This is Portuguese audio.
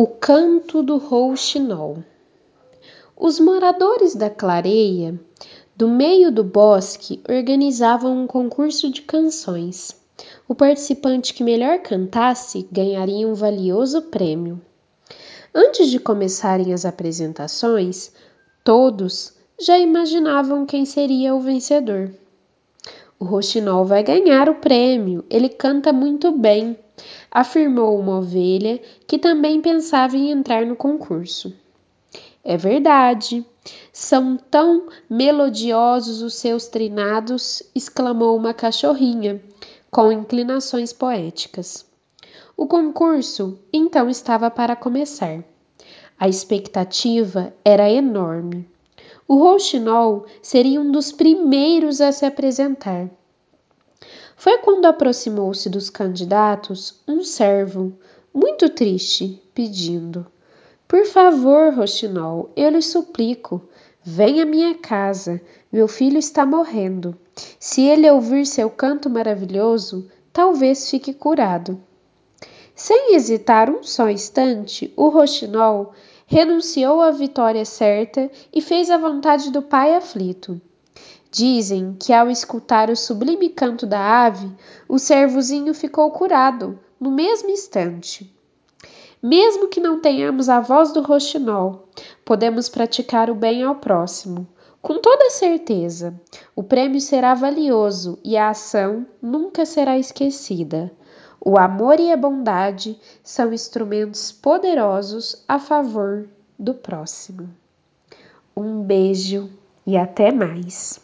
O canto do rouxinol. Os moradores da clareia, do meio do bosque, organizavam um concurso de canções. O participante que melhor cantasse ganharia um valioso prêmio. Antes de começarem as apresentações, todos já imaginavam quem seria o vencedor. O roxinol vai ganhar o prêmio, ele canta muito bem, afirmou uma ovelha que também pensava em entrar no concurso. É verdade, são tão melodiosos os seus trinados, exclamou uma cachorrinha, com inclinações poéticas. O concurso então estava para começar. A expectativa era enorme. O rouxinol seria um dos primeiros a se apresentar. Foi quando aproximou-se dos candidatos um servo, muito triste, pedindo: Por favor, Roxinol, eu lhe suplico, venha à minha casa. Meu filho está morrendo. Se ele ouvir seu canto maravilhoso, talvez fique curado. Sem hesitar um só instante, o Roxinol renunciou à vitória certa e fez a vontade do pai aflito. Dizem que ao escutar o sublime canto da ave, o servozinho ficou curado no mesmo instante. Mesmo que não tenhamos a voz do roxinol, podemos praticar o bem ao próximo. Com toda certeza, o prêmio será valioso e a ação nunca será esquecida. O amor e a bondade são instrumentos poderosos a favor do próximo. Um beijo e até mais.